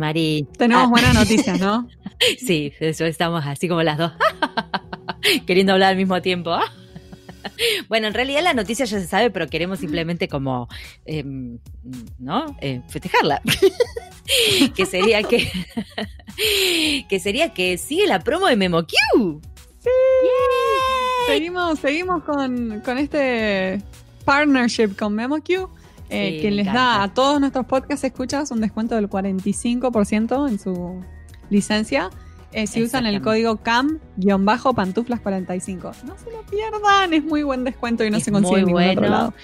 Sí, Mari. tenemos Ah, buenas noticias, ¿no? Sí, eso estamos así como las dos. Queriendo hablar al mismo tiempo. Bueno, en realidad la noticia ya se sabe, pero queremos simplemente como, em, ¿no? Eh, festejarla. que sería que, que sería que sigue la promo de MemoQ. Seguimos, seguimos con, con este partnership con MemoQ, eh, Sí, que les encanta. da a todos nuestros podcast escuchas un descuento del 45% en su licencia. eh, si usan el código CAM-pantuflas45. No se lo pierdan, es muy buen descuento y no Es se consigue en muy otro bueno. lado.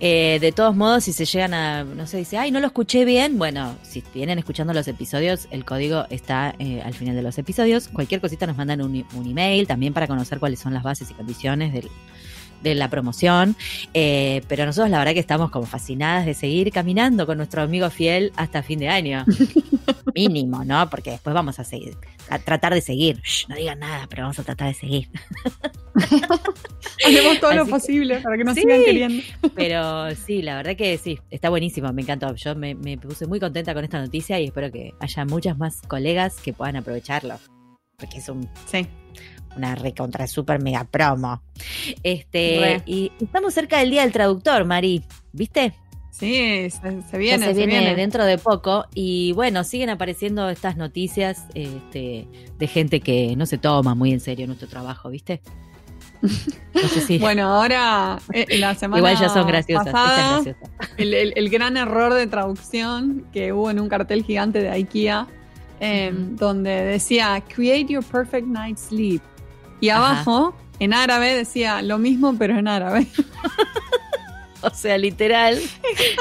Eh, de todos modos, si se llegan a, no sé, dice, ay, no lo escuché bien, bueno, si vienen escuchando los episodios, el código está eh, al final de los episodios. Cualquier cosita nos mandan un, un email también para conocer cuáles son las bases y condiciones del- de la promoción. Eh, pero nosotros la verdad que estamos como fascinadas de seguir caminando con nuestro amigo fiel hasta fin de año. Mínimo, ¿no? Porque después vamos a seguir, a tratar de seguir. Shh, no digan nada, pero vamos a tratar de seguir. Hacemos todo lo Así que- posible para que nos Sí. sigan queriendo. Pero sí, la verdad que sí, está buenísimo, me encantó. Yo me, me puse muy contenta con esta noticia y espero que haya muchas más colegas que puedan aprovecharlo. Porque es un, Sí. Una recontra super mega promo. Este, Re. y estamos cerca del Día del Traductor, Mari, ¿viste? Sí, se, viene, se, se viene, viene. dentro de poco. Y bueno, siguen apareciendo estas noticias este, de gente que no se toma muy en serio nuestro trabajo, ¿viste? No sé si. Bueno, ahora eh, la semana Igual ya son graciosas. pasada, graciosa. el, el- el gran error de traducción que hubo en un cartel gigante de IKEA, eh, Ujú. donde decía Create your perfect night's sleep. Y Ajá. abajo, en árabe, decía lo mismo, pero en árabe. O sea, literal,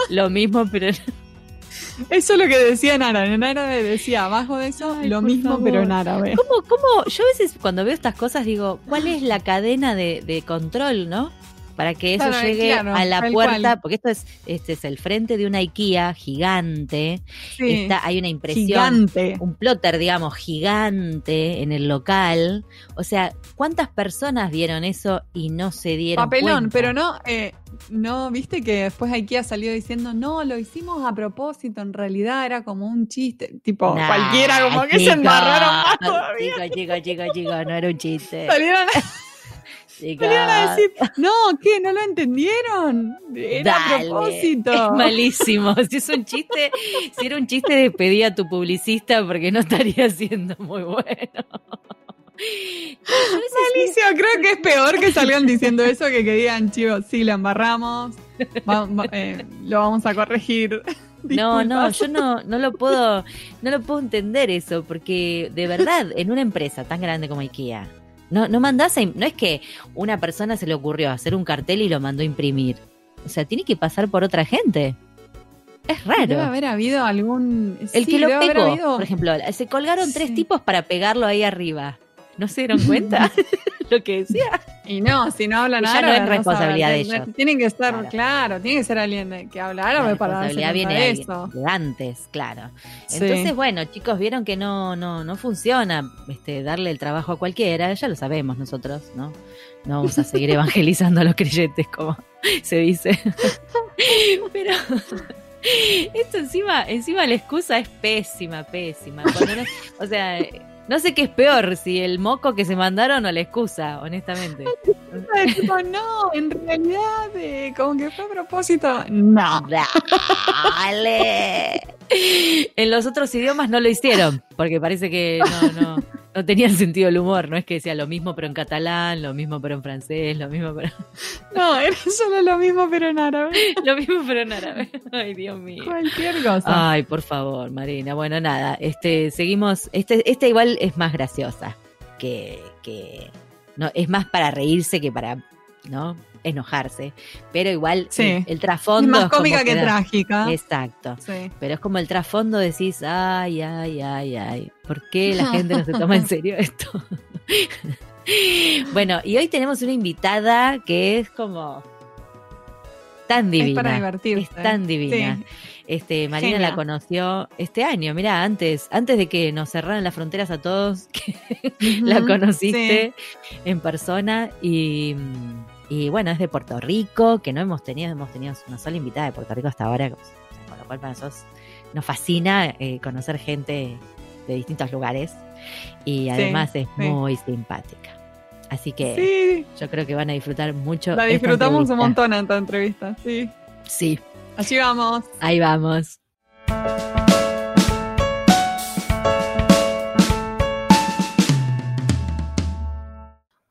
lo mismo, pero Eso es lo que decía en árabe. En árabe decía abajo de eso Ay, lo mismo, favor. pero en árabe. ¿Cómo, cómo? Yo a veces cuando veo estas cosas digo, ¿cuál es la cadena de, de control, no? Para que eso Claro, llegue claro, a la puerta, cual. porque esto es, este es el frente de una IKEA gigante. Sí, Está, hay una impresión, gigante. un plotter, digamos, gigante en el local. O sea, ¿cuántas personas vieron eso y no se dieron Papelón, cuenta? pero no, eh, no, viste que después IKEA salió diciendo, no, lo hicimos a propósito, en realidad era como un chiste, tipo Nah, cualquiera, como que se embarraron más todavía. Chicos, chicos, chicos, chicos, no era un chiste. Salieron, A decir, no, ¿qué? ¿No lo entendieron? Era a Dale, propósito. Es malísimo. Si es un chiste, si era un chiste, despedí a tu publicista porque no estaría siendo muy bueno. Malicio, creo que es peor que salgan diciendo eso que que digan, chicos, sí, la embarramos, va- va- eh, lo vamos a corregir. No, no, yo no, no lo puedo, no lo puedo entender eso, porque de verdad, en una empresa tan grande como IKEA, no, no mandás a, no es que una persona se le ocurrió hacer un cartel y lo mandó a imprimir. O sea, tiene que pasar por otra gente. Es Debe raro. haber habido algún. El sí, que lo debe pegó, habido- por ejemplo, se colgaron tres tipos para pegarlo ahí arriba. ¿No se dieron cuenta lo que decía? Y no, si no hablan ya no árabe. es responsabilidad de ellos. Tienen que estar, Claro. claro. tiene que ser alguien que habla árabe La para responsabilidad viene eso. de antes, claro. Sí. Entonces, bueno, chicos, vieron que no, no, no funciona este, darle el trabajo a cualquiera, ya lo sabemos nosotros, ¿no? No vamos a seguir evangelizando a los creyentes, como se dice. Pero esto encima, encima la excusa es pésima, pésima. O sea, no sé qué es peor, si el moco que se mandaron o la excusa, honestamente. Tipo, no, en realidad, eh, como que fue a propósito. No. Dale. En los otros idiomas no lo hicieron, porque parece que no, no, no tenían sentido el humor. No es que decía lo mismo pero en catalán, lo mismo pero en francés, lo mismo pero, No, era solo lo mismo, pero en árabe. lo mismo pero en árabe. Ay, Dios mío. Cualquier cosa. Ay, por favor, Marina. Bueno, nada, este, seguimos. Este, esta igual es más graciosa que, que no, es más para reírse que para, ¿no? Enojarse. Pero igual Sí. el, trasfondo. más es como cómica que trágica. Exacto. Sí. Pero es como el trasfondo decís, ay, ay, ay, ay, ¿por qué la gente no se toma en serio esto? bueno, y hoy tenemos una invitada que es como tan divina. Es para divertirse. Es tan divina. Sí. Este, Marina Genia. la conoció este año, mira, antes, antes de que nos cerraran las fronteras a todos, que la conociste en persona y, y bueno, es de Puerto Rico, que no hemos tenido, hemos tenido una sola invitada de Puerto Rico hasta ahora, con lo cual para nosotros nos fascina eh, conocer gente de distintos lugares y además es muy simpática. Así que yo creo que van a disfrutar mucho. La disfrutamos un montón en esta entrevista, sí. Sí. Allí vamos. Ahí vamos.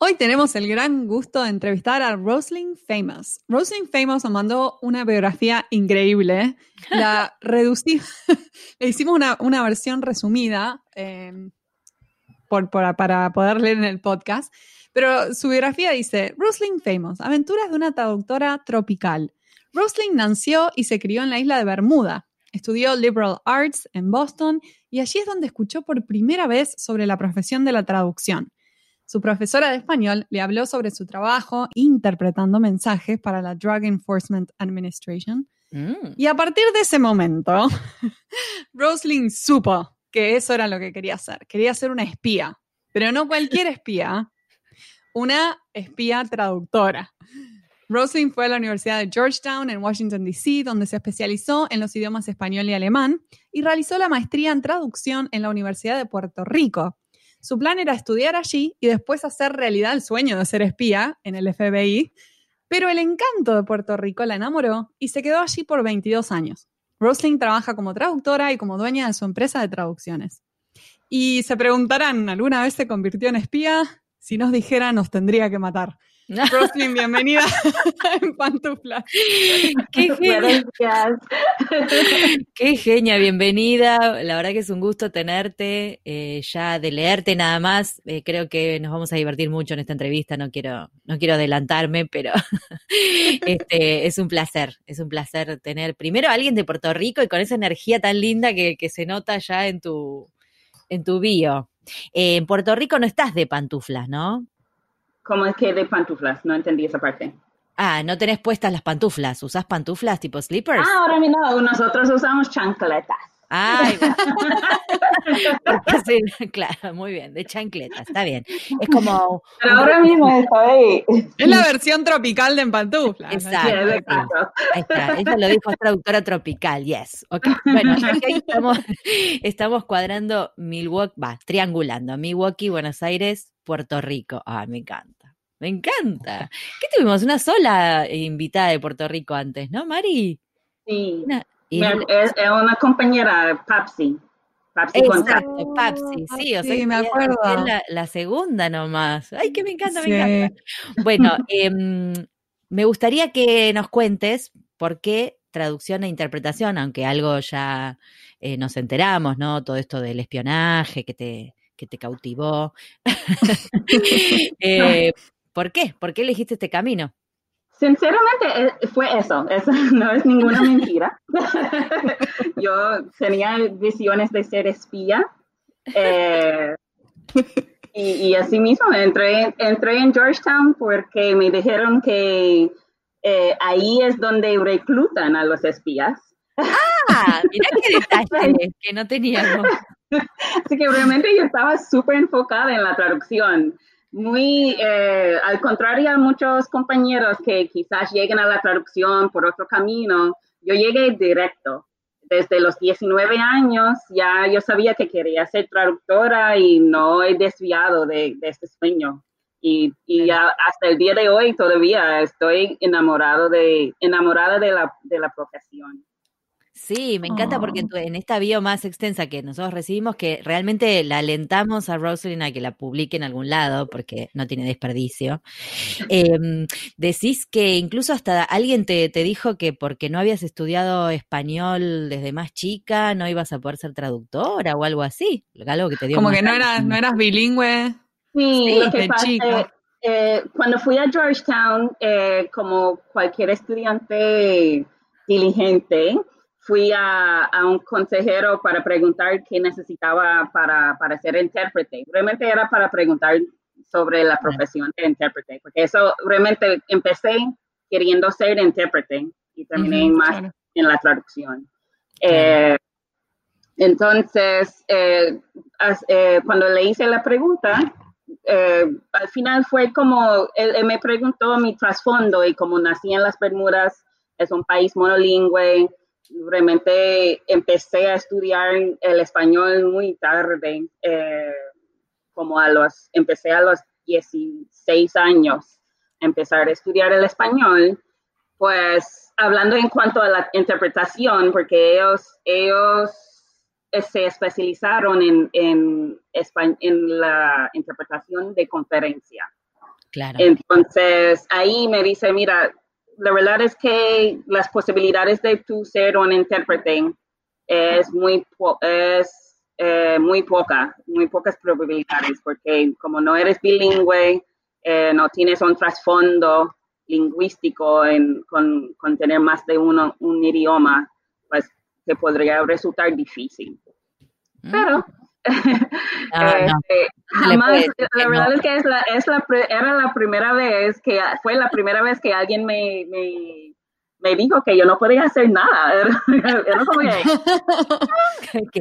Hoy tenemos el gran gusto de entrevistar a Rosalind Famous. Rosalind Famous nos mandó una biografía increíble. La reducimos, le hicimos una, versión resumida eh, para poder leer en el podcast. Pero su biografía dice, Rosalind Famous, aventuras de una traductora tropical. Rosalind nació y se crió en la isla de Bermuda. Estudió liberal arts en Boston y allí es donde escuchó por primera vez sobre la profesión de la traducción. Su profesora de español le habló sobre su trabajo interpretando mensajes para la Drug Enforcement Administration. Mm. Y a partir de ese momento, Rosalind supo que eso era lo que quería hacer. Quería ser una espía, pero no cualquier espía, una espía traductora. Rosalind fue a la Universidad de Georgetown en Washington, D.C., donde se especializó en los idiomas español y alemán y realizó la maestría en traducción en la Universidad de Puerto Rico, su plan era estudiar allí y después hacer realidad el sueño de ser espía en el FBI, pero el encanto de Puerto Rico la enamoró y se quedó allí por 22 años. Rosling trabaja como traductora y como dueña de su empresa de traducciones. Y se preguntarán, ¿alguna vez se convirtió en espía? Si nos dijera, nos tendría que matar. Roslyn, bienvenida en pantuflas. Qué genia. Qué genia, bienvenida. La verdad que es un gusto tenerte, eh, ya de leerte nada más. Eh, creo que nos vamos a divertir mucho en esta entrevista. No quiero, no quiero adelantarme, pero este, es un placer, es un placer tener primero a alguien de Puerto Rico y con esa energía tan linda que, se nota ya en tu, en tu bio. Eh, en Puerto Rico no estás de pantuflas, ¿no? ¿Cómo es que de pantuflas? No entendí esa parte. Ah, no tenés puestas las pantuflas. ¿Usás pantuflas tipo slippers? Ah, ahora no. Nosotros usamos chancletas. Ay, sí, claro, muy bien, de chancletas, está bien. Es como. Pero ahora mismo estoy. Es la versión tropical de en pantuflas. Exacto. exacto. Ahí está, eso lo dijo traductora tropical, yes. Okay. Bueno, estamos, estamos cuadrando Milwaukee, va, triangulando Milwaukee, Buenos Aires, Puerto Rico. Ah, me encanta. Me encanta. ¿Qué tuvimos? Una sola invitada de Puerto Rico antes, ¿no, Mari? Sí. es, una compañera, Papsi. Papsi Exacto, Papsi, sí, o sea, me acuerdo. Es la, segunda nomás. Ay, que me encanta, me encanta. Bueno, em, me gustaría que nos cuentes por qué traducción e interpretación, aunque algo ya eh, nos enteramos, ¿no? Todo esto del espionaje que te, que te cautivó. Eh, ¿Por qué? ¿Por qué elegiste este camino? Sinceramente eh, fue eso, eso no es ninguna mentira. Yo tenía visiones de ser espía eh, y, así mismo entré, entré en Georgetown porque me dijeron que ahí es donde reclutan a los espías. Ah, mira qué detalle que no teníamos. Así que realmente yo estaba súper enfocada en la traducción. Muy, eh, al contrario a muchos compañeros que quizás lleguen a la traducción por otro camino, yo llegué directo. Desde los 19 años ya yo sabía que quería ser traductora y no he desviado de, de este sueño. Y, y hasta el día de hoy todavía estoy enamorado de, enamorada de la, de la profesión. Sí, me encanta porque oh. en, esta bio más extensa que nosotros recibimos, que realmente la alentamos a Rosalind a que la publique en algún lado, porque no tiene desperdicio, em, decís que incluso hasta alguien te, dijo que porque no habías estudiado español desde más chica, no ibas a poder ser traductora o algo así, algo que te dio Como que no eras, no eras bilingüe. Sí, lo que pasa, eh, cuando fui a Georgetown, eh, como cualquier estudiante diligente, fui a, un consejero para preguntar qué necesitaba para, para ser intérprete. Realmente era para preguntar sobre la profesión de intérprete, porque eso realmente empecé queriendo ser intérprete y terminé más en la traducción. Eh, entonces, eh, eh, cuando le hice la pregunta, al final fue como, él, me preguntó mi trasfondo y como nací en las Bermudas, es un país monolingüe, realmente empecé a estudiar el español muy tarde, eh, como a los, empecé a los 16 años, empezar a estudiar el español, pues hablando en cuanto a la interpretación, porque ellos, ellos eh, se especializaron en, en, en la interpretación de conferencia. Claro. Entonces, ahí me dice, mira, la verdad es que las posibilidades de tú ser un intérprete es muy, es, eh, muy poca, muy pocas probabilidades, porque como no eres bilingüe, eh, no tienes un trasfondo lingüístico en, con, con, tener más de uno, un idioma, pues te podría resultar difícil. Mm. Pero Ah, este, jamás, la verdad es que es la, es la, era la primera vez que fue la primera vez que alguien me, me, me dijo que yo no podía hacer nada. que,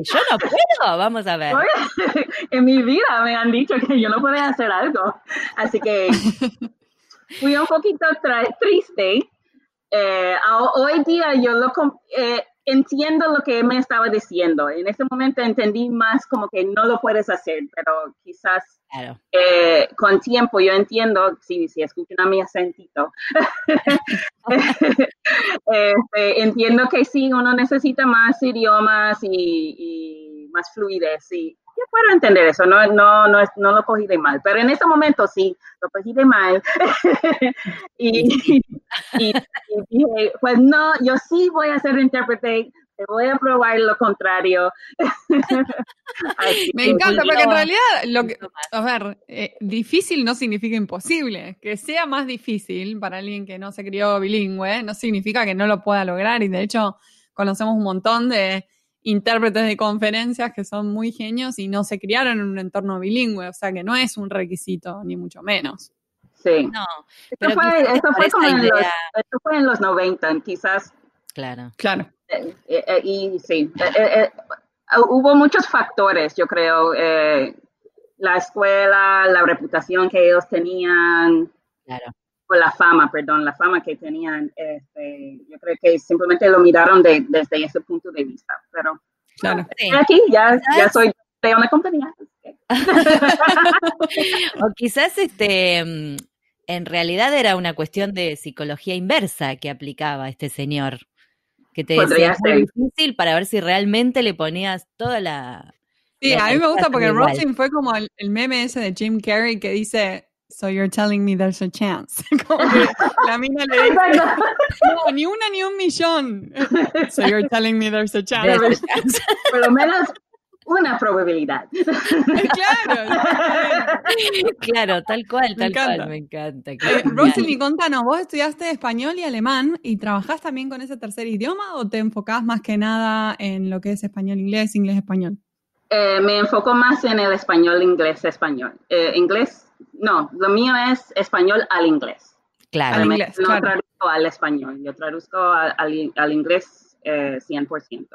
yo no puedo, vamos a ver. en mi vida me han dicho que yo no podía hacer algo. Así que fui un poquito triste. Eh, hoy día yo lo... Eh, entiendo lo que me estaba diciendo. En ese momento entendí más como que no lo puedes hacer, pero quizás eh, con tiempo yo entiendo, si, si escuchan a mi acentito, este, entiendo que sí, uno necesita más idiomas y, más fluidez. Y, yo puedo entender eso, no, no, no, no lo cogí de mal, pero en ese momento sí, lo cogí de mal. y, y, dije, pues no, yo sí voy a ser intérprete, te voy a probar lo contrario. Me encanta, porque en realidad, lo que, a ver, eh, difícil no significa imposible. Que sea más difícil para alguien que no se crió bilingüe, no significa que no lo pueda lograr. Y de hecho, conocemos un montón de intérpretes de conferencias que son muy genios y no se criaron en un entorno bilingüe, o sea que no es un requisito, ni mucho menos. Sí. No, esto, fue, esto, fue como en los, esto fue en los 90, quizás. Claro. Claro. Eh, eh, eh, y sí, hubo muchos factores, yo creo. la escuela, la reputación que ellos tenían. Claro o la fama, perdón, la fama que tenían, este, yo creo que simplemente lo miraron desde ese punto de vista, pero claro. aquí ya, ya soy de una compañía. o quizás este mm, en realidad era una cuestión de psicología inversa que aplicaba este señor, que te decía muy difícil para ver si realmente le ponías toda la... Sí, a mí me gusta porque Rosin fue como el, meme ese de Jim Carrey que dice, So you're telling me there's a chance. Como que la mina le dice, no, ni una ni un millón. So you're telling me there's a chance. Por lo menos una probabilidad. claro. claro, tal cual, tal cual, me encanta. Eh, Rosely, contanos, ¿vos estudiaste español y alemán y trabajás también con ese tercer idioma o te enfocás más que nada en lo que es español-inglés, inglés-español? Eh, me enfoco más en el español-inglés-español. Eh, inglés no, lo mío es español al inglés. Claro. inglés, no traduzco al español, yo traduzco al, inglés 100%. Eh,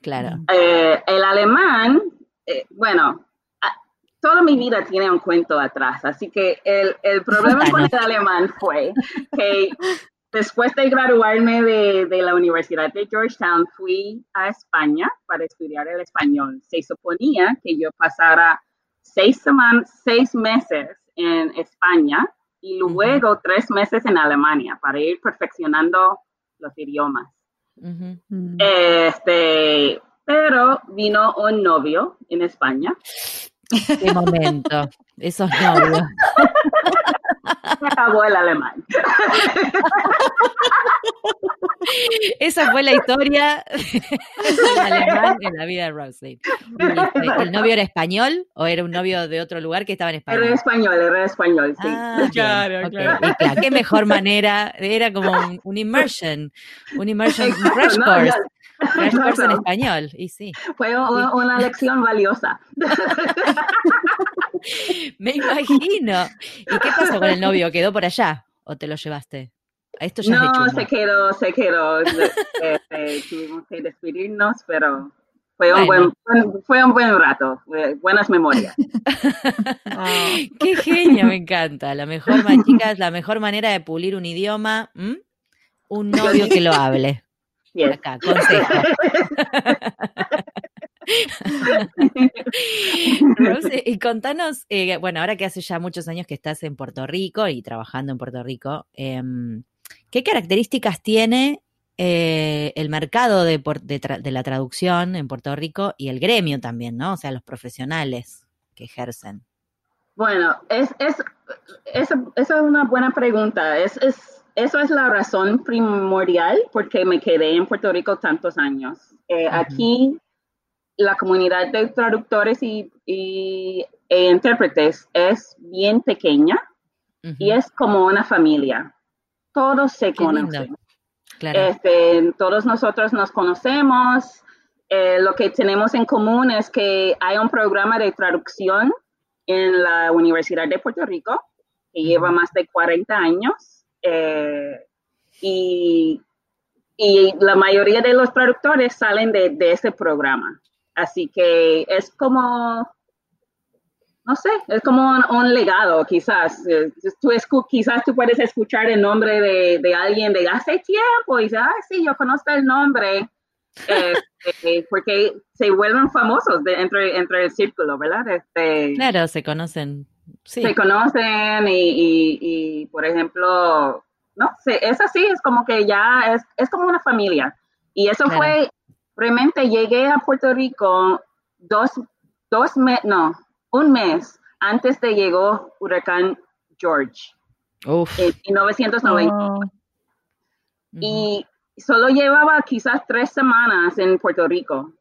claro. Eh, el alemán, eh, bueno, toda mi vida tiene un cuento atrás, así que el, el problema con el alemán fue que después de graduarme de, de, la Universidad de Georgetown, fui a España para estudiar el español. Se suponía que yo pasara seis, semanas, seis meses en España y luego tres meses en Alemania para ir perfeccionando los idiomas. Mm. Este, pero vino un novio en España. Qué momento, esos novios. Se acabó el alemán. Esa fue la historia del alemán en la vida de Roslyn. ¿El novio era español o era un novio de otro lugar que estaba en España? Era español, era español, sí. Ah, claro, claro. qué mejor manera, era como un, immersion, un immersion crash course. Crash course en español, y sí. Fue una lección valiosa. Me imagino. ¿Y qué pasó con el novio? ¿Quedó por allá o te lo llevaste? Esto ya no, se quedó, se quedó. Tuvimos que despedirnos, pero fue un, buen, fue un buen rato, buenas memorias. Qué genio, me encanta. La mejor, chicas, la mejor manera de pulir un idioma, un novio que lo hable. Yes. Acá, consejo. Rose, y contanos, eh, bueno, ahora que hace ya muchos años que estás en Puerto Rico y trabajando en Puerto Rico, em, ¿qué características tiene eh, el mercado de, por- de tra- de la traducción en Puerto Rico y el gremio también, ¿no? O sea, los profesionales que ejercen. Bueno, es, es, eso es una buena pregunta. Es, es, eso es la razón primordial por qué me quedé en Puerto Rico tantos años. Eh. Aquí la comunidad de traductores y, y- e intérpretes es bien pequeña y es como una familia. Todos se Qué lindo. conocen. Claro. Este, todos nosotros nos conocemos. Eh, lo que tenemos en común es que hay un programa de traducción en la Universidad de Puerto Rico que lleva más de 40 años. eh, y, y la mayoría de los traductores salen de, de ese programa. Así que es como, no sé, es como un, un legado, quizás. Eh, Tú escu- quizás tú puedes escuchar el nombre de, de alguien de hace tiempo y dices, ah, sí, yo conozco el nombre, eh, porque se vuelven famosos de- entre, entre el círculo, ¿verdad? Este, Claro, se conocen. Sí. Se conocen y, y- y, por ejemplo, no sé, es así, es como que ya es, es como una familia. Y eso Claro. fue, realmente llegué a Puerto Rico dos, dos meses, no, un mes antes de llegó huracán George Uf. en 1990. Oh, ujú. Y solo llevaba quizás tres semanas en Puerto Rico.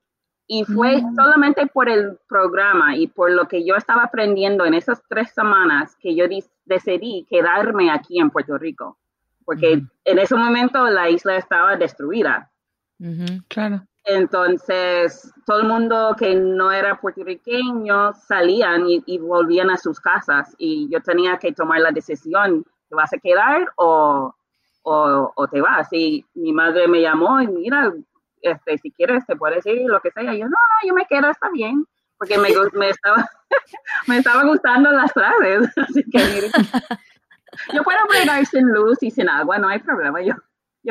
Y fue Mm. solamente por el programa y por lo que yo estaba aprendiendo en esas tres semanas que yo decidí quedarme aquí en Puerto Rico. Porque en ese momento la isla estaba destruida. Claro. Entonces, todo el mundo que no era puertorriqueño salían y, y volvían a sus casas y yo tenía que tomar la decisión, ¿te vas a quedar o, o, o te vas? Y mi madre me llamó y mira, este, si quieres te puedes ir, lo que sea. Y yo, no, no, yo me quedo, está bien, porque me, me, estaba, me estaba gustando las clases. Así que mire, yo puedo bregar sin luz y sin agua, no hay problema, yo,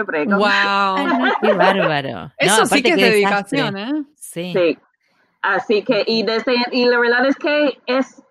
Wow. Qué bárbaro. Eso No, sí que es dedicación, desastre. ¿eh? Sí. Sí. Así que, y desde, y la verdad es que es,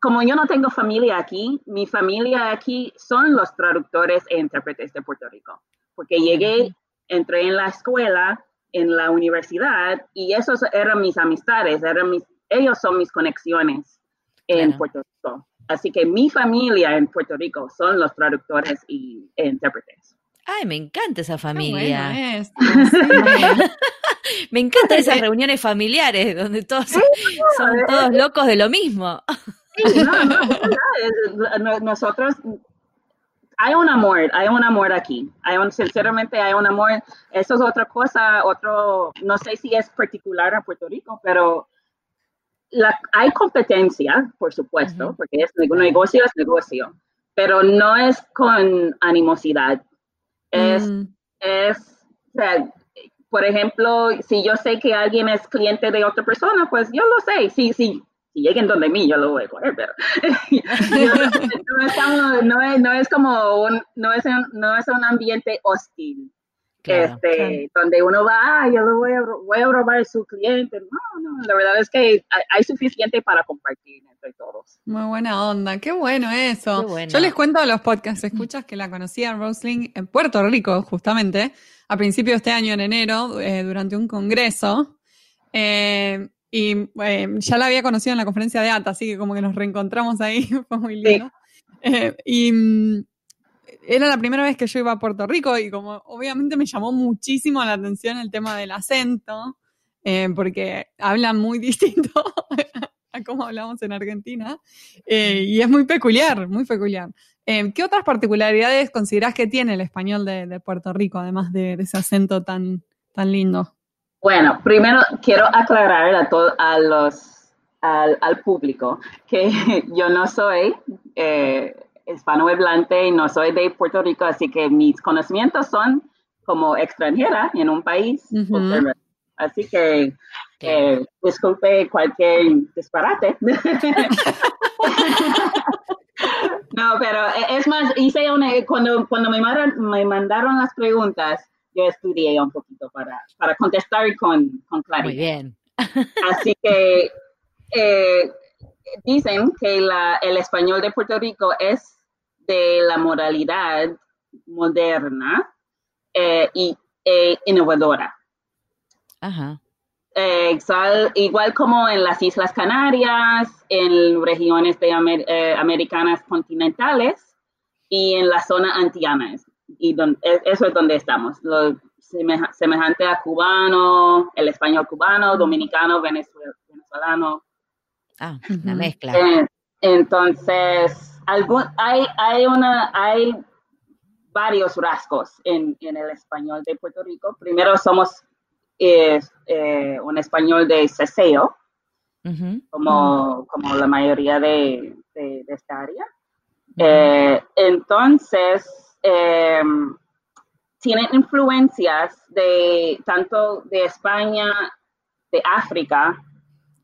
como yo no tengo familia aquí, mi familia aquí son los traductores e intérpretes de Puerto Rico. Porque llegué, entré en la escuela, en la universidad, y esos eran mis amistades, eran mis, ellos son mis conexiones en Claro. Puerto Rico. Así que mi familia en Puerto Rico son los traductores y e intérpretes. Ay, me encanta esa familia. bueno sí. Me encantan esas reuniones familiares donde todos son todos locos de lo mismo. Sí, no, no, es es- nosotros hay un amor, hay un amor aquí, hay un, sinceramente hay un amor, eso es otra cosa, otro, no sé si es particular a Puerto Rico, pero la, hay competencia, por supuesto, Ujú. porque es nego- negocio es negocio, pero no es con animosidad, es Mm, es, o sea, por ejemplo, si yo sé que alguien es cliente de otra persona, pues yo lo sé. Si, si, si lleguen donde mí, yo lo voy a coger, pero no, no es, no es como un, no es un, no es un ambiente hostil. Claro. este, donde uno va, "Ah, yo lo voy a, voy a robar a su cliente. No, no, la verdad es que hay, hay suficiente para compartir entre todos. Muy buena onda, qué bueno eso. Qué bueno. Yo les cuento a los podcast escuchas que la conocí a Rosling en Puerto Rico, justamente, a principios de este año, en enero, eh, durante un congreso. Eh, y eh, ya la había conocido en la conferencia de ATA, así que como que nos reencontramos ahí, fue muy lindo. Eh, y mm, era la primera vez que yo iba a Puerto Rico y como obviamente me llamó muchísimo la atención el tema del acento, eh, porque hablan muy distinto a cómo hablamos en Argentina, eh, y es muy peculiar, muy peculiar. Eh, ¿Qué otras particularidades considerás que tiene el español de, Puerto Rico, además de, ese acento tan, tan lindo? Bueno, primero quiero aclarar a a los al, al público que yo no soy hispanohablante y no soy de Puerto Rico, así que mis conocimientos son como extranjera en un país. Así que eh, disculpe cualquier disparate. no, pero eh, es más, hice una, cuando, cuando me, mandaron, me mandaron las preguntas, yo estudié un poquito para, para contestar con, con claridad. Muy bien. Así que eh, dicen que la, el español de Puerto Rico es de la moralidad moderna eh, y e innovadora. Ajá. Eh, igual, igual, como en las Islas Canarias, en regiones de Amer, eh, americanas continentales y en la zona antiana. Y donde, eso es donde estamos. Lo, semejante a cubano, el español cubano, dominicano, venezolano. Ah, una mezcla. Eh, entonces, algún, hay, hay, una, hay varios rasgos en, en, el español de Puerto Rico. Primero somos eh, eh, un español de ceseo, uh -huh. como, como, la mayoría de, de, de esta área. Uh -huh. entonces, em, tienen influencias de tanto de España, de África,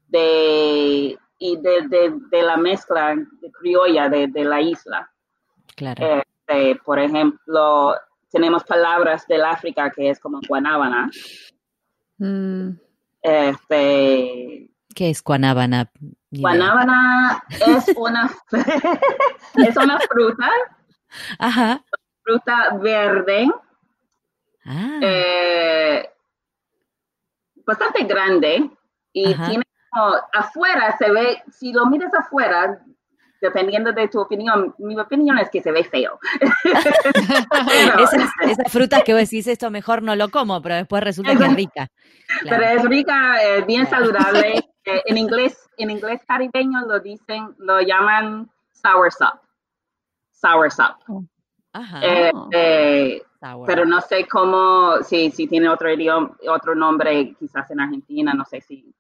de, y de, de, de la mezcla criolla de, de, la isla. Claro. Eh, por ejemplo, tenemos palabras del África que es como guanábana. Mm. Este, ¿Qué es guanábana? Guanábana es una, es una fruta. Ajá. Fruta verde. Ah. Eh, bastante grande y Ajá. tiene como, afuera se ve, si lo miras afuera, dependiendo de tu opinión, mi opinión es que se ve feo. pero, esas, esas, frutas que vos decís, esto mejor no lo como, pero después resulta que es rica. Claro. Pero es rica, es bien saludable. en inglés, en inglés caribeño lo dicen, lo llaman sour sop. Sour sop. Ajá. Eh, sour. Pero no sé cómo, si, si tiene otro idioma, otro nombre, quizás en Argentina, no sé si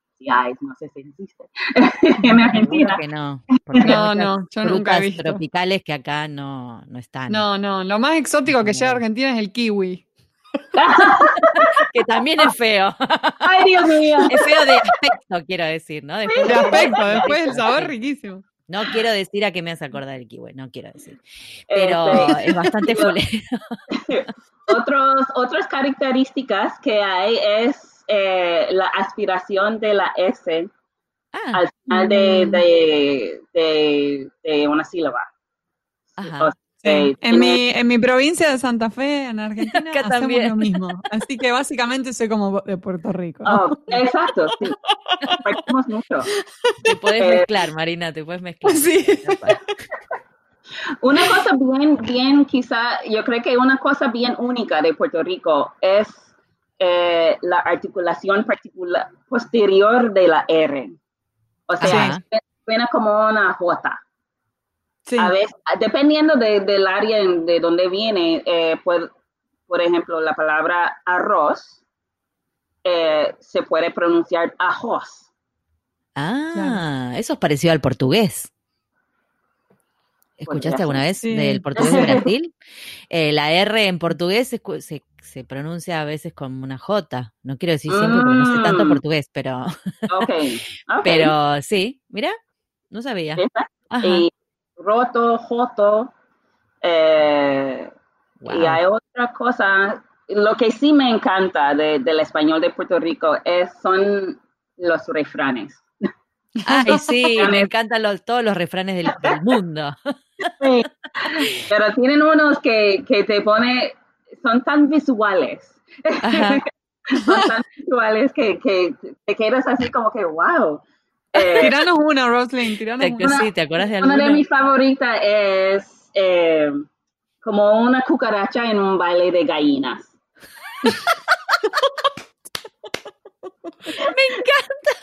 no sé si existe en Argentina. Que no, no, no, yo nunca he visto. tropicales que acá no, no están. No, no, lo más exótico que llega a Argentina es el kiwi. que también es feo. Ay, Dios mío. Es feo de aspecto, quiero decir, ¿no? Después de aspecto, después el sabor riquísimo. No quiero decir a qué me hace acordar el kiwi, no quiero decir. Pero este, es bastante fulero. Otros, otras características que hay es eh, la aspiración de la S ah, al final de, de, de, de una sílaba. Ajá. Sí. En, mi, en mi provincia de Santa Fe, en Argentina, hacemos también. lo mismo. Así que básicamente soy como de Puerto Rico. Oh, exacto, sí. Partimos mucho. Te puedes eh, mezclar, Marina, te puedes mezclar. Sí. Una cosa bien, bien, quizá, yo creo que una cosa bien única de Puerto Rico es eh, la articulación particular, posterior de la R. O sea, suena como una J. Sí. A veces, dependiendo de, del área de donde viene, eh, pues, por ejemplo, la palabra arroz eh, se puede pronunciar ajos. Ah, claro. eso es parecido al portugués. ¿Escuchaste alguna vez sí. del portugués de Brasil? Eh, la R en portugués se, se, se, pronuncia a veces como una J. No quiero decir siempre porque no sé tanto portugués, pero. Okay. okay. pero sí, mira, no sabía. Y roto, joto. Eh, wow. Y hay otra cosa. Lo que sí me encanta de, del español de Puerto Rico es, son los refranes. Ay, sí, me encantan los, todos los refranes del, del mundo. Sí, pero tienen unos que, que te pone, son tan visuales. Son tan visuales que, que te quedas así como que, wow. Eh, tiranos una, Roslyn, tiranos una. una. Sí, ¿te acuerdas de alguna? Una de mis favoritas es eh, como una cucaracha en un baile de gallinas. Me encanta.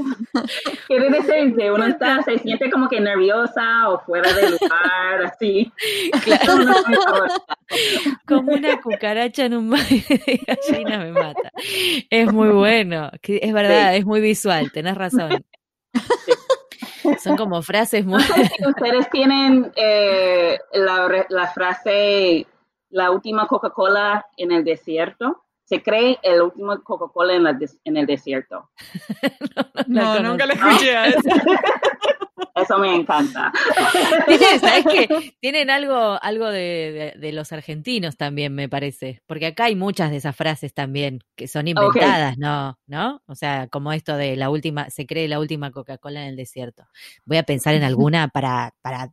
Decir que uno está, se siente como que nerviosa o fuera de lugar, así. Claro. como una cucaracha en un baile de gallina me mata. Es muy bueno. Es verdad, sí. es muy visual, tenés razón. Sí. Son como frases muy... Si ustedes tienen eh, la, la frase, la última Coca-Cola en el desierto se cree el último Coca-Cola en, en, el desierto. no, no, no nunca le escuché a eso. Eso me encanta. ¿Sabes qué? Tienen algo, algo de, de, los argentinos también, me parece. Porque acá hay muchas de esas frases también que son inventadas, ¿no? ¿No? O sea, como esto de la última, se cree la última Coca-Cola en el desierto. Voy a pensar en alguna para, para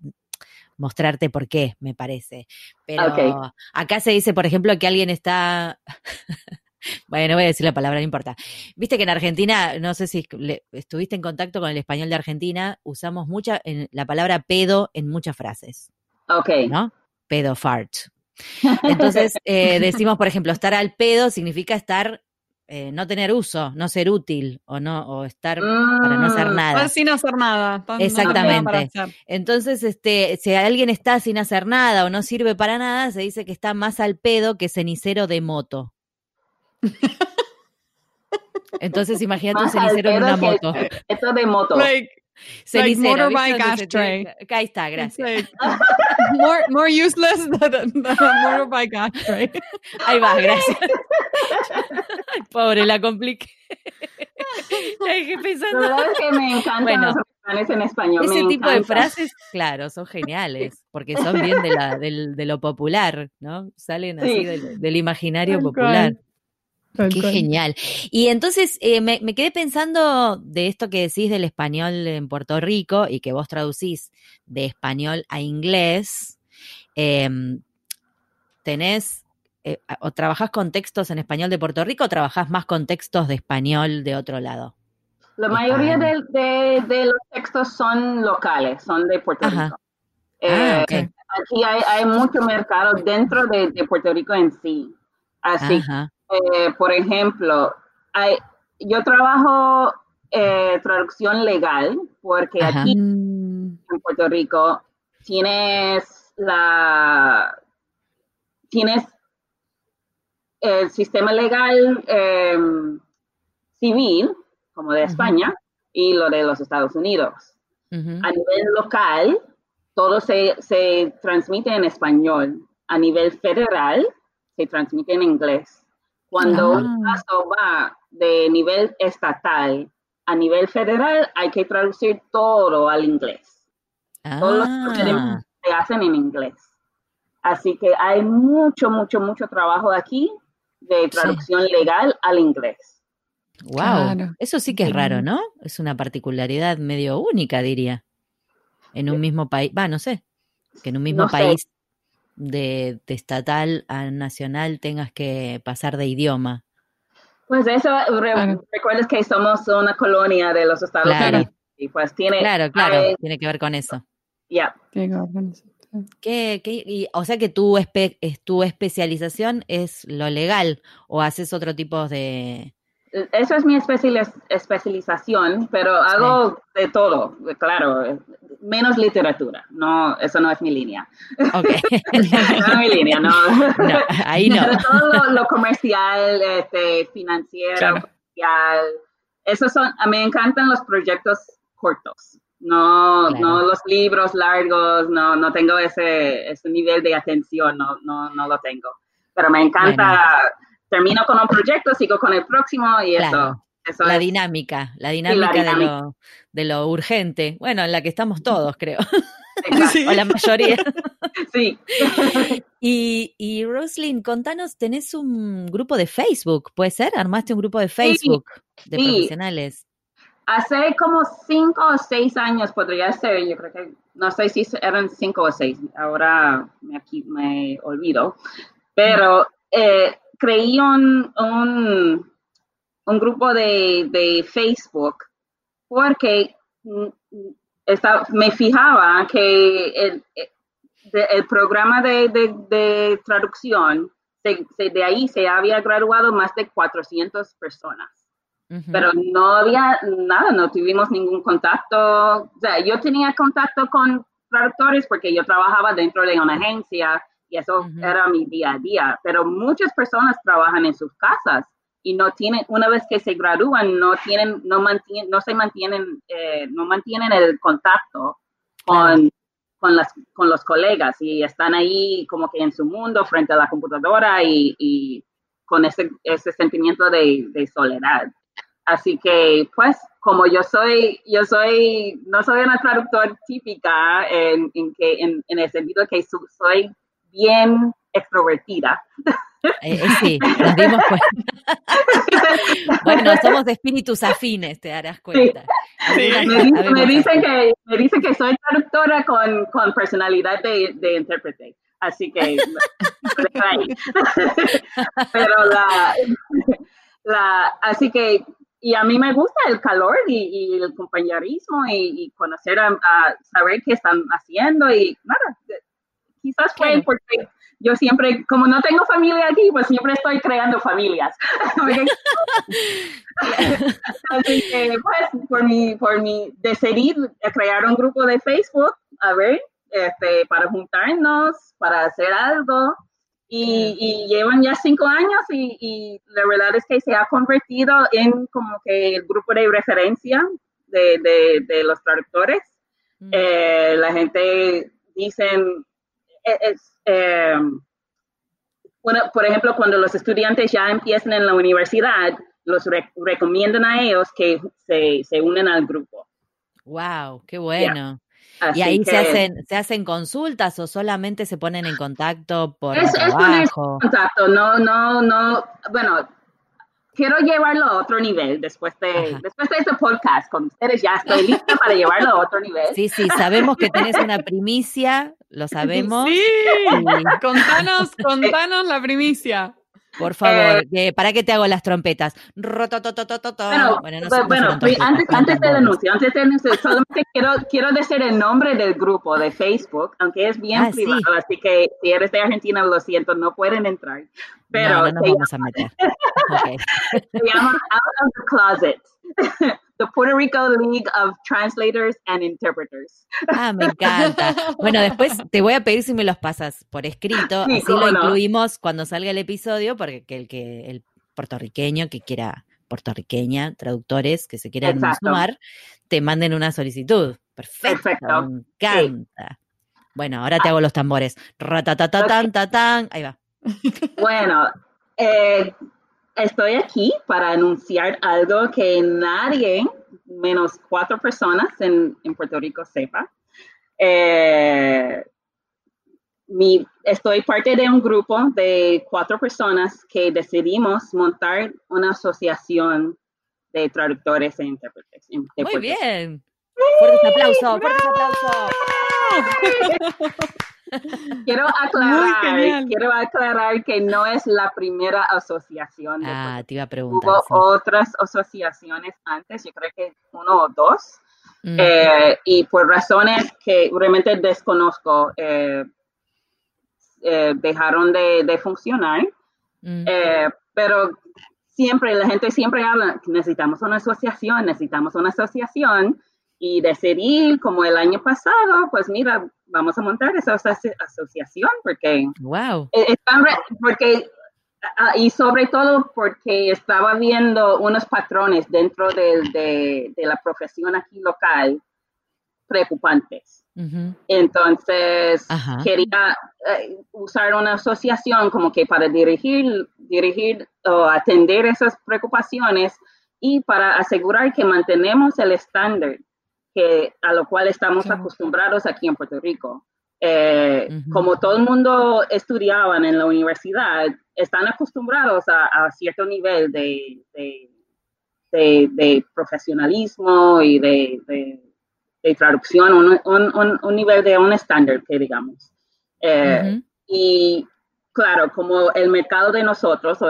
mostrarte por qué, me parece. Pero acá se dice, por ejemplo, que alguien está bueno, no voy a decir la palabra, no importa. Viste que en Argentina, no sé si estuviste en contacto con el español de Argentina, usamos mucha en, la palabra pedo en muchas frases. Ok. ¿No? Pedo fart. Entonces, eh, decimos, por ejemplo, estar al pedo significa estar, eh, no tener uso, no ser útil o no o estar para no hacer mm, nada. sin hacer nada. Exactamente. Entonces, este, si alguien está sin hacer nada o no sirve para nada, se dice que está más al pedo que cenicero de moto. Entonces imagínate un cenicero en una moto. Esto de moto. Like, cenicero. Like motorbike ashtray. Ahí está, gracias. more, more useless than, a motorbike ashtray. Ahí va, gracias. Pobre, la compliqué. pensando. La verdad es que me encantan bueno, los en español. Ese tipo de frases, claro, son geniales, porque son bien de, la, del, de lo popular, ¿no? Salen así del, del imaginario popular. Qué genial. Y entonces eh, me, quedé pensando de esto que decís del español en Puerto Rico y que vos traducís de español a inglés. Em, ¿Tenés eh, o trabajás con textos en español de Puerto Rico o trabajás más con textos de español de otro lado? La mayoría de, los textos son locales, son de Puerto Rico. Ah, eh, aquí hay, mucho mercado dentro de, Puerto Rico en sí. Así eh, por ejemplo, yo trabajo eh, traducción legal porque aquí en Puerto Rico tienes la tienes el sistema legal em, civil como de España y lo de los Estados Unidos. A nivel local, todo se, se transmite en español. A nivel federal, se transmite en inglés. Cuando un caso va de nivel estatal a nivel federal, hay que traducir todo al inglés. Todos los ah. se hacen en inglés. Así que hay mucho, mucho, mucho trabajo aquí de traducción legal al inglés. Wow, eso sí que es raro, ¿no? Es una particularidad medio única, diría. En un mismo país, va, no sé, que en un mismo país de, estatal a nacional tengas que pasar de idioma. Pues eso, recuerdas que somos una colonia de los Estados Unidos. Y pues tiene, claro, claro, tiene que ver con eso. Ya. ¿Qué, o sea que tu, espe, tu especialización es lo legal o haces otro tipo de, eso es mi especialización, pero hago de todo, claro, menos literatura. No, eso no es mi línea. Ok. no es mi línea, no. ahí no. todo lo, comercial, este, financiero, social. Esos son, me encantan los proyectos cortos. No, no los libros largos, no, no tengo ese, ese nivel de atención, no, no, no lo tengo. Pero me encanta termino con un proyecto, sigo con el próximo y eso. la dinámica, la dinámica, De, lo, de, lo, urgente. Bueno, en la que estamos todos, creo. o la mayoría. sí. Y, y Roslyn, contanos, tenés un grupo de Facebook, ¿puede ser? ¿Armaste un grupo de Facebook de profesionales? Hace como cinco o seis años podría ser, yo creo que, no sé si eran cinco o seis, ahora me, aquí me olvido, pero eh, creí un, un, grupo de, Facebook porque mm, me fijaba que el, el programa de, traducción, de ahí se había graduado más de 400 personas. Pero no había nada, no tuvimos ningún contacto. O sea, yo tenía contacto con traductores porque yo trabajaba dentro de una agencia y eso era mi día a día. Pero muchas personas trabajan en sus casas y no tienen, una vez que se gradúan, no tienen, no mantienen, no se mantienen, eh, no mantienen el contacto con, con, las, con los colegas y están ahí como que en su mundo frente a la computadora y, y con ese, ese sentimiento de, de, soledad. así que, pues, como yo soy, yo soy, no soy una traductora típica en, en que, en, en, el sentido que soy bien extrovertida. Eh, eh, sí, nos dimos cuenta. bueno, somos de espíritus afines, te darás cuenta. Sí. Me, dicen que, me dicen que soy traductora con, con personalidad de, de intérprete. Así que, pero la, la, así que, y a mí me gusta el calor y, y el compañerismo y, y conocer a, a, saber qué están haciendo y nada, quizás fue porque yo siempre, como no tengo familia aquí, pues siempre estoy creando familias. Así que, pues, por mi, por mi, decidí crear un grupo de Facebook, a ver, este, para juntarnos, para hacer algo. Y, llevan ya cinco años y, y, la verdad es que se ha convertido en como que el grupo de referencia de, de, de los traductores. Mm. Eh, la gente dicen, es, eh, bueno, por ejemplo, cuando los estudiantes ya empiezan en la universidad, los recomiendan a ellos que se, se, unen al grupo. Wow, qué bueno. y ahí se hacen se hacen consultas o solamente se ponen en contacto por es, trabajo. Es contacto, no no no, bueno, quiero llevarlo a otro nivel después de, después de este podcast con ustedes. Ya estoy lista para llevarlo a otro nivel. Sí, sí, sabemos que tenés una primicia, lo sabemos. Sí, contanos, contanos la primicia. Por favor, eh, ¿para qué te hago las trompetas? Bueno, bueno, no bueno antes, antes de anuncio, antes de anuncio, solamente quiero, quiero decir el nombre del grupo de Facebook, aunque es bien ah, privado, sí. así que si eres de Argentina, lo siento, no pueden entrar. Pero no, no nos vamos a meter. Okay. Se llama Out of the Closet. The Puerto Rico League of Translators and Interpreters. Ah, me encanta. Bueno, después te voy a pedir si me los pasas por escrito, sí, así lo no? incluimos cuando salga el episodio, porque el que el puertorriqueño que quiera puertorriqueña, traductores que se quieran Exacto. sumar, te manden una solicitud. Perfecto. Perfecto. Me encanta. Sí. Bueno, ahora te hago los tambores. Ratatatatan, tatán. Ahí va. Bueno, eh, estoy aquí para anunciar algo que nadie, menos cuatro personas en, en Puerto Rico, sepa. Eh, mi, estoy parte de un grupo de cuatro personas que decidimos montar una asociación de traductores e intérpretes. Muy bien. Fuertes aplausos, fuertes aplausos. quiero aclarar, quiero aclarar que no es la primera asociación. Ah, te iba a preguntar. Hubo sí. otras asociaciones antes, yo creo que uno o dos. Mm. Eh, y por razones que realmente desconozco, eh, eh, dejaron de, de funcionar. Mm. pero siempre, la gente siempre habla, necesitamos una asociación, necesitamos una asociación y decidir, como el año pasado, pues mira, vamos a montar esa asociación porque, wow. están, porque y sobre todo porque estaba viendo unos patrones dentro de, de, de la profesión aquí local preocupantes. Uh -huh. Entonces, Ajá. quería uh, usar una asociación como que para dirigir, dirigir o atender esas preocupaciones y para asegurar que mantenemos el estándar que, a lo cual estamos okay. acostumbrados aquí en Puerto Rico. Eh, uh -huh. Como todo el mundo estudiaban en la universidad, están acostumbrados a, a cierto nivel de, de, de, de profesionalismo y de, de traducción, un, un, un, nivel de un estándar, que digamos. Eh, uh -huh. Y claro, como el mercado de nosotros, o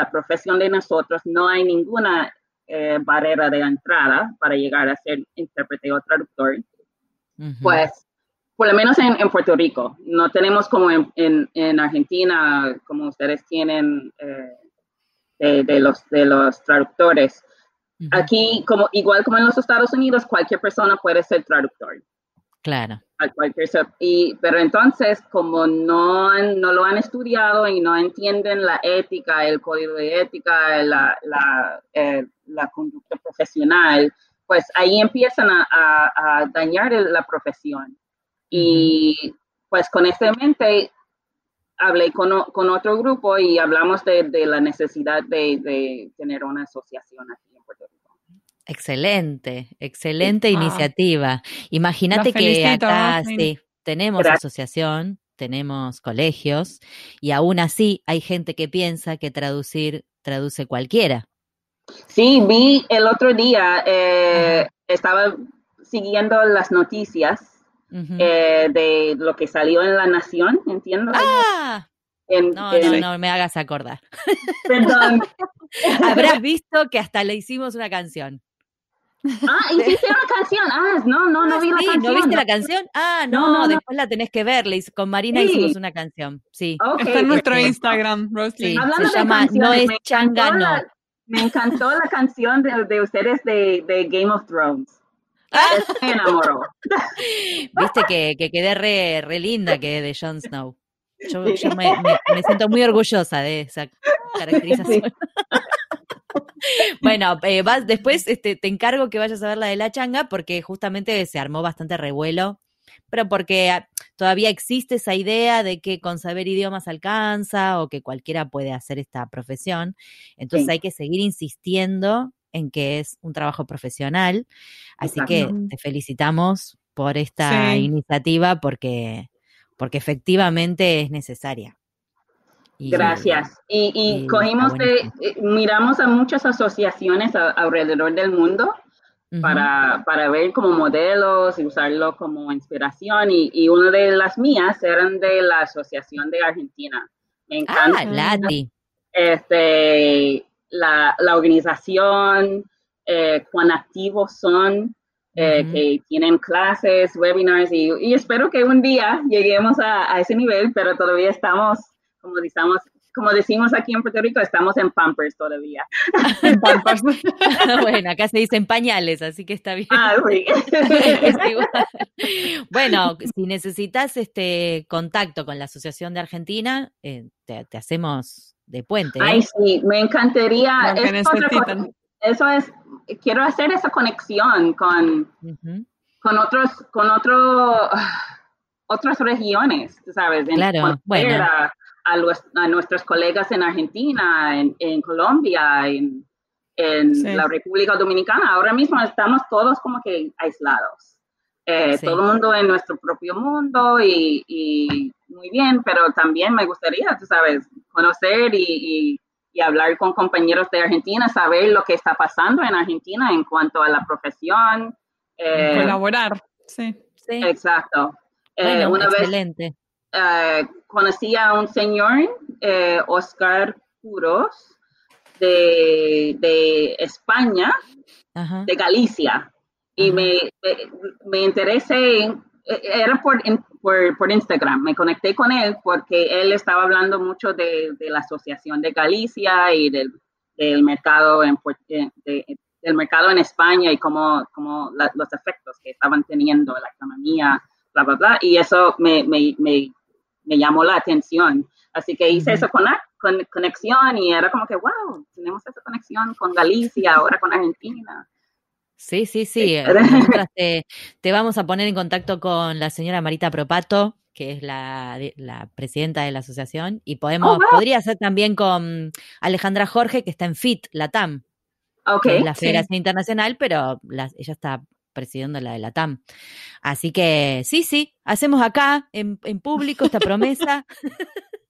la profesión de nosotros, no hay ninguna eh, barrera de entrada para llegar a ser intérprete o traductor, uh -huh. pues por lo menos en, en, Puerto Rico, no tenemos como en, en, en Argentina, como ustedes tienen eh, de, de, los, de los traductores. Uh -huh. Aquí, como, igual como en los Estados Unidos, cualquier persona puede ser traductor. Claro. Cualquier, y, pero entonces, como no, no lo han estudiado y no entienden la ética, el código de ética, la, la, eh, la conducta profesional, pues ahí empiezan a, a, a dañar la profesión. Y pues con esta mente hablé con, con otro grupo y hablamos de, de la necesidad de, de, tener una asociación aquí. Excelente, excelente Ah. iniciativa. Imagínate que acá Roslyn. sí, tenemos Gracias. asociación, tenemos colegios y aún así hay gente que piensa que traducir traduce cualquiera. Sí, vi el otro día, eh, estaba siguiendo las noticias eh, de lo que salió en La Nación, entiendo. ah, En- no, en- no, no me hagas acordar. Perdón. Habrás visto que hasta le hicimos una canción. Ah, hiciste una canción. Ah, no, no, no vi la Sí, canción. ¿No viste la canción? Ah, no, No, no, no. después la tenés que ver. Con Marina Sí. hicimos una canción. Sí. Está en nuestro ok. Instagram, Roslyn. Sí. Hablando se de llama canciones, No es me encantó changa, no. la- Me encantó la canción de, de ustedes de, de Game of Thrones. Ah. Me enamoró. Viste que, que quedé re, re linda que de Jon Snow. Yo, yo me, me- me siento muy orgullosa de esa caracterización. bueno, eh, vas, después este, te encargo que vayas a ver la de la changa porque justamente se armó bastante revuelo, pero porque ah, todavía existe esa idea de que con saber idiomas alcanza o que cualquiera puede hacer esta profesión. Entonces Sí. hay que seguir insistiendo en que es un trabajo profesional. Así Exacto. que te felicitamos por esta Sí. iniciativa porque, porque efectivamente es necesaria. Y- Gracias. Y, y y cogimos de, buenísimo. eh, miramos a muchas asociaciones a- alrededor del mundo para, para ver como modelos y usarlo como inspiración. Y, y una de las mías eran de la Asociación de Argentina. Me encanta Ah, Lati. este, la, la organización, eh, cuán activos son, eh, que tienen clases, webinars y, y espero que un día lleguemos a, a ese nivel, pero todavía estamos, como decimos, como decimos aquí en Puerto Rico, estamos en Pampers todavía. En Pampers. bueno, acá se dicen pañales, así que está bien. Ah, sí. Es. Bueno, si necesitas este contacto con la Asociación de Argentina, eh, te, te hacemos de puente. ¿eh? Ay, sí, me encantaría. Eso es, quiero hacer esa conexión con, Ujú. con otros, con otro, ah, otras regiones, ¿sabes? En- Claro, bueno. A, a los- a nuestros colegas en Argentina, en, en Colombia, en, en Sí. la República Dominicana. Ahora mismo estamos todos como que aislados. Eh, Sí. Todo el mundo en nuestro propio mundo y, y muy bien, pero también me gustaría, tú sabes, conocer y, y- y hablar con compañeros de Argentina, saber lo que está pasando en Argentina en cuanto a la profesión. eh, Colaborar. Sí. Sí. exacto. Eh, Bueno, una vez excelente. Eh, conocí a un señor, eh, Oscar Puros, de, de España, Ajá. de Galicia, y me, me, me interesé, eh, era por, por, por Instagram, me conecté con él porque él estaba hablando mucho de, de la Asociación de Galicia y del, del mercado en, eh, de- del mercado en España y cómo, cómo la- los efectos que estaban teniendo en la economía, bla, bla, bla, y eso me, me, me, me llamó la atención. Así que hice Ujú. esa cona- con- conexión y era como que, wow, tenemos esa conexión con Galicia, ahora con Argentina. Sí, sí, sí. eh, nosotras te, te vamos a poner en contacto con la señora Marita Propato, que es la, la presidenta de la asociación, y podemos, Oh, wow. podría ser también con Alejandra Jorge, que está en FIT, la TAM, Ok, que es la sí. Federación Internacional, pero la- ella está presidiendo la de la TAM. Así que sí, sí, hacemos acá en, en público esta promesa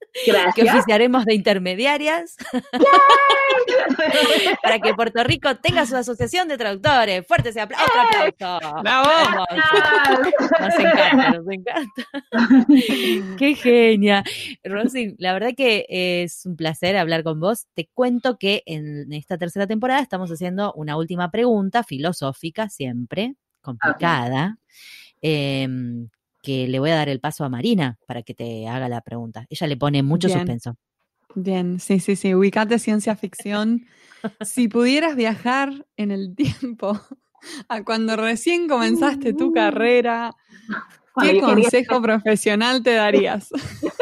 que oficiaremos de intermediarias para que Puerto Rico tenga su asociación de traductores. Fuerte ese otro aplauso. ¡Bravo! Hermoso. Nos encanta, nos encanta. Qué genia. Rosy, la verdad que es un placer hablar con vos. Te cuento que en esta tercera temporada estamos haciendo una última pregunta filosófica, siempre complicada, em, que le voy a dar el paso a Marina para que te haga la pregunta. Ella le pone mucho Bien. suspenso. Bien, sí, sí, sí. Ubicate ciencia ficción. Si pudieras viajar en el tiempo a cuando recién comenzaste tu carrera, ¿qué consejo profesional te darías?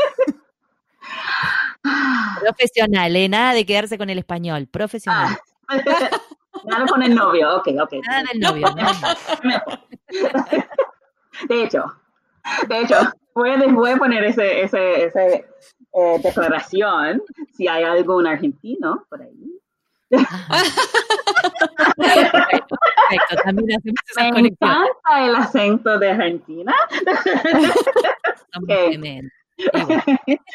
Profesional, ¿eh? Nada de quedarse con el español. Profesional. Ah, Nada con el novio, ok, ok. Nada del novio. ¿no? De hecho, de hecho, voy a, voy a poner ese, ese, ese eh, declaración si hay algún argentino por ahí. También hacemos esas Me encanta el acento de Argentina. Somos Ok. tremendos. Y bueno,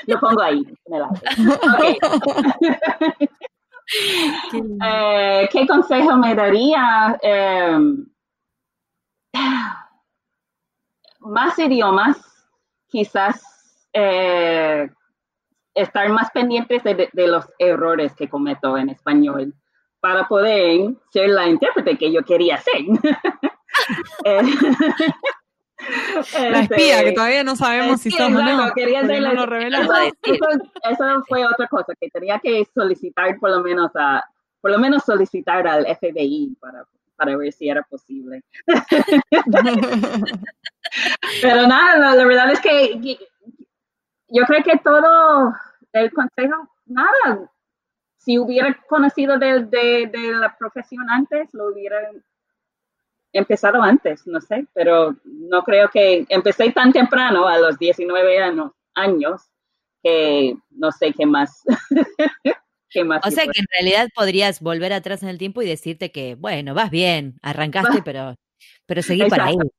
Lo pongo ahí. en el audio. Ok. qué- Eh, ¿Qué consejo me daría? Eh, más idiomas, quizás eh, estar más pendientes de, de- los errores que cometo en español para poder ser la intérprete que yo quería ser. Eh, La espía, este, que todavía no sabemos si somos o exacto, no. quería ser no la- lo a eso, eso- eso fue otra cosa, que tenía que solicitar por lo menos a, por lo menos solicitar al FBI para, para ver si era posible. Pero nada, la, verdad es que yo creo que todo el consejo, nada, si hubiera conocido de, la profesión antes, lo hubiera empezado antes, no sé, pero no creo que empecé tan temprano, a los 19 años, años que no sé qué más. qué más O sea que en realidad podrías volver atrás en el tiempo y decirte que, bueno, vas bien, arrancaste, pero, pero seguí por ahí. Exacto.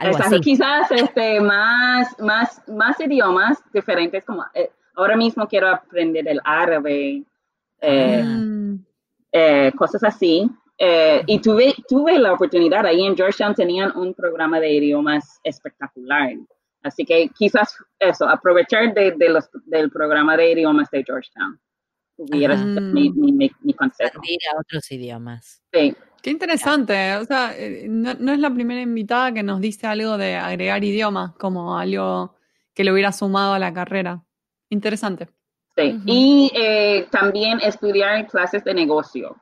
Algo Exacto, así. quizás este, más, más, más idiomas diferentes, como eh, ahora mismo quiero aprender el árabe, eh, Mm. eh, cosas así. Eh, y tuve, tuve la oportunidad, ahí en Georgetown tenían un programa de idiomas espectacular. Así que quizás eso, aprovechar de, de los, del programa de idiomas de Georgetown. Hubiera mi, mi, mi- mi consejo. Expandir a otros idiomas. Sí. Qué interesante. O sea, eh, no, no es la primera invitada que nos dice algo de agregar idiomas como algo que le hubiera sumado a la carrera. Interesante. sí. Y eh, también estudiar clases de negocio.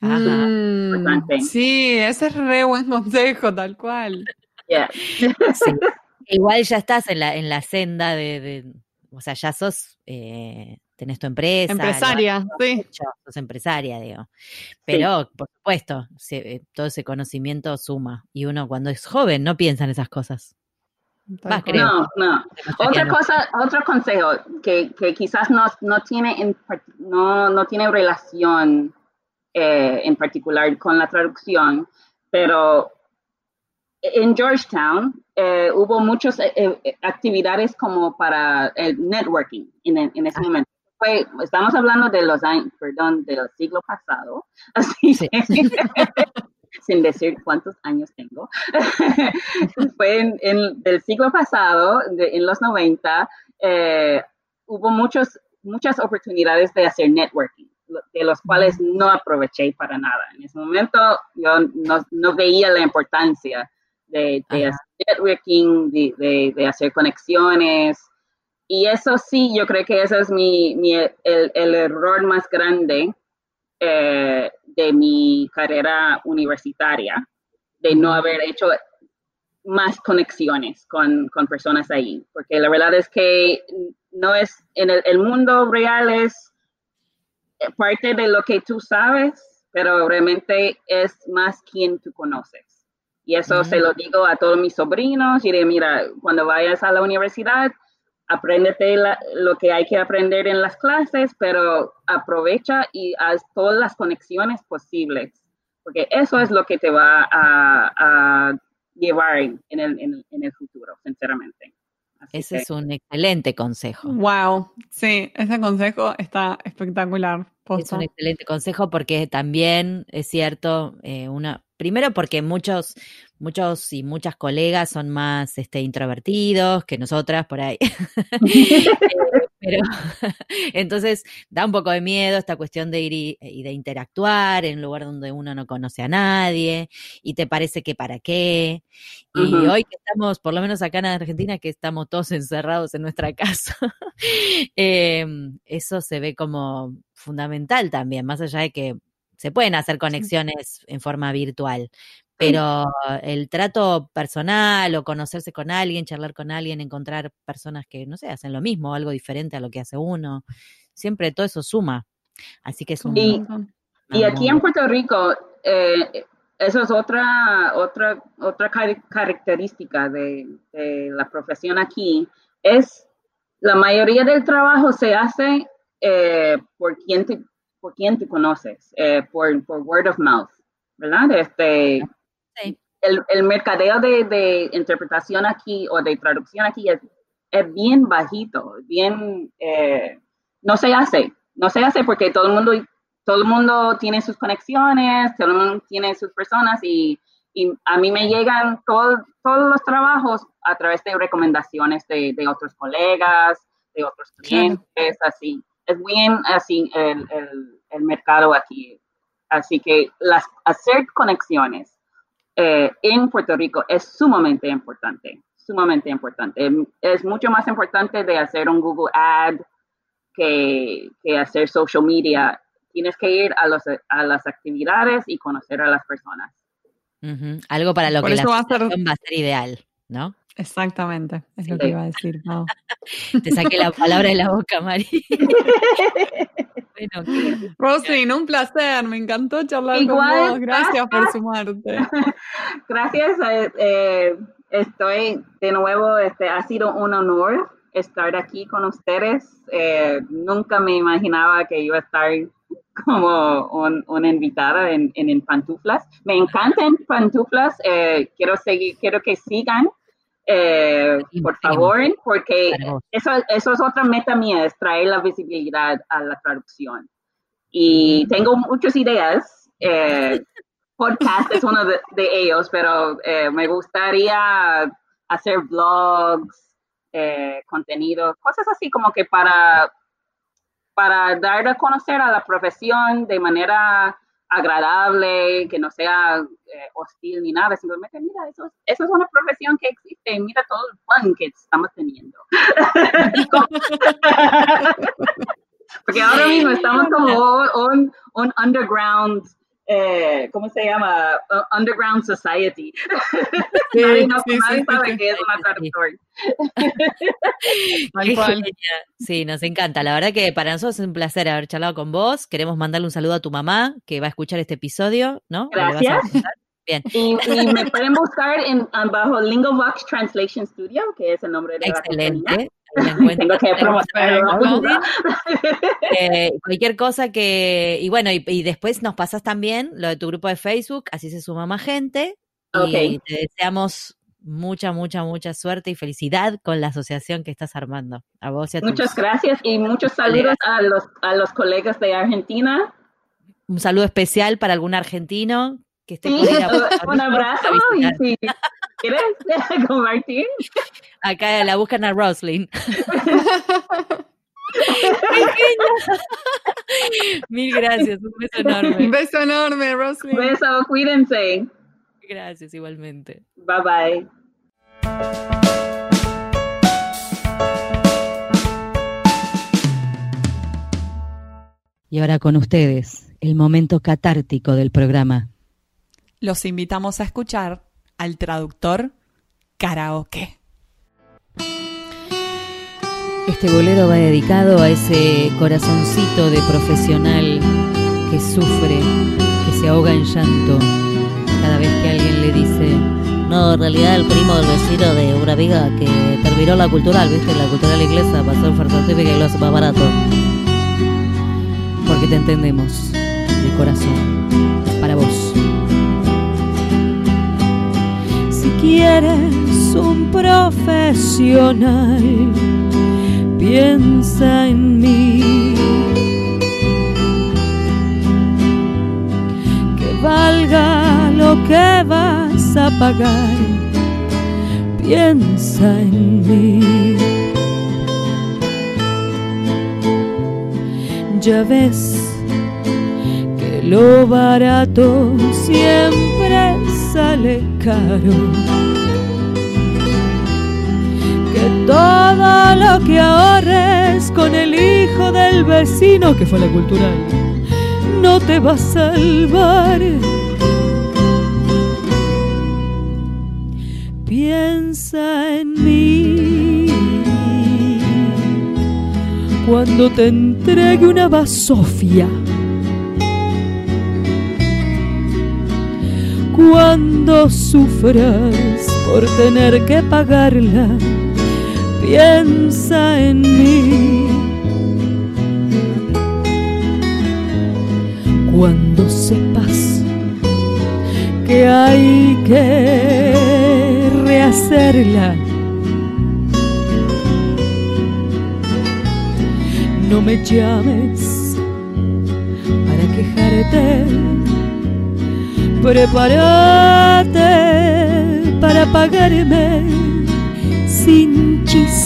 Ajá. Mm, Importante. sí, ese es re buen consejo, tal cual. Yeah. Sí. Igual ya estás en la, en la senda de, de- o sea, ya sos, eh, tenés tu empresa. Empresaria, sí. sos empresaria, digo. Pero, por supuesto, se- eh, todo ese conocimiento suma. Y uno cuando es joven no piensa en esas cosas. No, no. Otra cosa, otro consejo que, que quizás no, no, tiene no, no tiene relación eh, en particular con la traducción, pero en Georgetown eh, hubo muchas eh, actividades como para el networking en, en ese Ah. momento. Fue, estamos hablando de los años, perdón, del siglo pasado, así Sí. que- sin decir cuántos años tengo. Fue en, en- del siglo pasado, de- en los 90, eh, hubo muchos, muchas oportunidades de hacer networking, de los cuales no aproveché para nada. En ese momento yo no, no veía la importancia de, de hacer networking, de, de- de hacer conexiones. Y eso sí, yo creo que ese es mi, mi- el, el error más grande eh, de mi carrera universitaria, de no haber hecho más conexiones con, con personas ahí, porque la verdad es que no es, en el, el mundo real es parte de lo que tú sabes, pero realmente es más quien tú conoces. Y eso se lo digo a todos mis sobrinos, y de, mira, cuando vayas a la universidad, apréndete la- lo que hay que aprender en las clases, pero aprovecha y haz todas las conexiones posibles, porque eso es lo que te va a, a llevar en el, en, el- en el futuro, sinceramente. Así Ese que- es un excelente consejo. Wow, sí, ese consejo está espectacular. Es un excelente consejo porque también es cierto, eh, una, primero porque muchos, muchos y muchas colegas son más este, introvertidos que nosotras por ahí. Eh, pero entonces da un poco de miedo esta cuestión de ir y, y de interactuar en un lugar donde uno no conoce a nadie y te parece que para qué. Y hoy que estamos, por lo menos acá en Argentina, que estamos todos encerrados en nuestra casa, eh, eso se ve como fundamental también, más allá de que se pueden hacer conexiones en forma virtual, pero el trato personal o conocerse con alguien, charlar con alguien, encontrar personas que, no sé, hacen lo mismo, algo diferente a lo que hace uno, siempre todo eso suma. Así que es un... Y- aquí en Puerto Rico, eh, eso es otra, otra, otra car- característica de, de la profesión aquí, es la mayoría del trabajo se hace eh, por quien te, por quien te conoces, eh, por, por word of mouth. ¿verdad? Este, el, el, mercadeo de, de, interpretación aquí o de traducción aquí es, es bien bajito, bien, eh, no se hace, no se hace porque todo el mundo, todo el mundo tiene sus conexiones, todo el mundo tiene sus personas y, y a mí me llegan todos los trabajos a través de recomendaciones de, de otros colegas, de otros clientes, así. Es bien así el, el, el mercado aquí. Así que las, hacer conexiones eh, en Puerto Rico es sumamente importante, sumamente importante. Es mucho más importante de hacer un Google Ad que, que hacer social media. Tienes que ir a, los, a las actividades y conocer a las personas. Algo para lo que la va a, ser... va a ser ideal, ¿no? Exactamente, es lo que iba a decir. Te saqué la palabra de la boca, Mari. bueno, un placer, me encantó charlar con vos. Gracias por sumarte. Gracias, eh, eh, estoy de nuevo, este, ha sido un honor estar aquí con ustedes. Eh, nunca me imaginaba que iba a estar como una invitada en, en, Pantuflas. Me encantan Pantuflas, quiero, seguir, quiero que sigan eh, por favor, porque eso, eso es otra meta mía, es traer la visibilidad a la traducción. Y mm. tengo muchas ideas. Eh, podcast es uno de, ellos, pero eh, me gustaría hacer blogs, contenido, cosas así como que para, para dar a conocer a la profesión de manera agradable, que no sea eh, hostil ni nada, simplemente mira, eso, eso es una profesión que existe y mira todo el fun que estamos teniendo. Porque ahora mismo estamos como un, un underground eh, ¿cómo se llama? Underground Society. Sí, nadie, no, sí, nadie sí, sabe que es una traductor. sí, nos encanta. La verdad que para nosotros es un placer haber charlado con vos. Queremos mandarle un saludo a tu mamá que va a escuchar este episodio, ¿no? Gracias. Bien. Y, y, me pueden buscar en, bajo Lingovox Translation Studio, que es el nombre de Excelente. Tengo que eh, cualquier cosa que. Y bueno, y, después nos pasas también lo de tu grupo de Facebook, así se suma más gente. Y te deseamos mucha, mucha, mucha suerte y felicidad con la asociación que estás armando. A vos y a Muchas gracias y muchos saludos a los, a los colegas de Argentina. Un saludo especial para algún argentino que esté Un abrazo y ¿Quieres compartir? Acá la buscan a Roslyn. Mil gracias, un beso enorme. Un beso enorme, Roslyn. Un beso, cuídense. Gracias, igualmente. Bye bye. Y ahora con ustedes, el momento catártico del programa. Los invitamos a escuchar al traductor karaoke. Este bolero va dedicado a ese corazoncito de profesional que sufre, que se ahoga en llanto cada vez que alguien le dice no, en realidad el primo del vecino de una amiga que terminó la cultural, viste, la cultural inglesa, pasó en farmacéutica y lo hace más barato. Porque te entendemos, de corazón, quieres un profesional, piensa en mí. Que valga lo que vas a pagar, piensa en mí. Ya ves que lo barato siempre sale caro. Que todo lo que ahorres con el hijo del vecino, que fue la cultural, no te va a salvar. Piensa en mí cuando te entregue una basofia cuando sufras por tener que pagarla, piensa en mí. Cuando sepas que hay que rehacerla. No me llames para quejarte. Prepárate para pagarme sin chistar.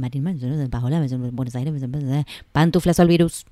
Marín, Buenos Aires, Pantuflas al virus.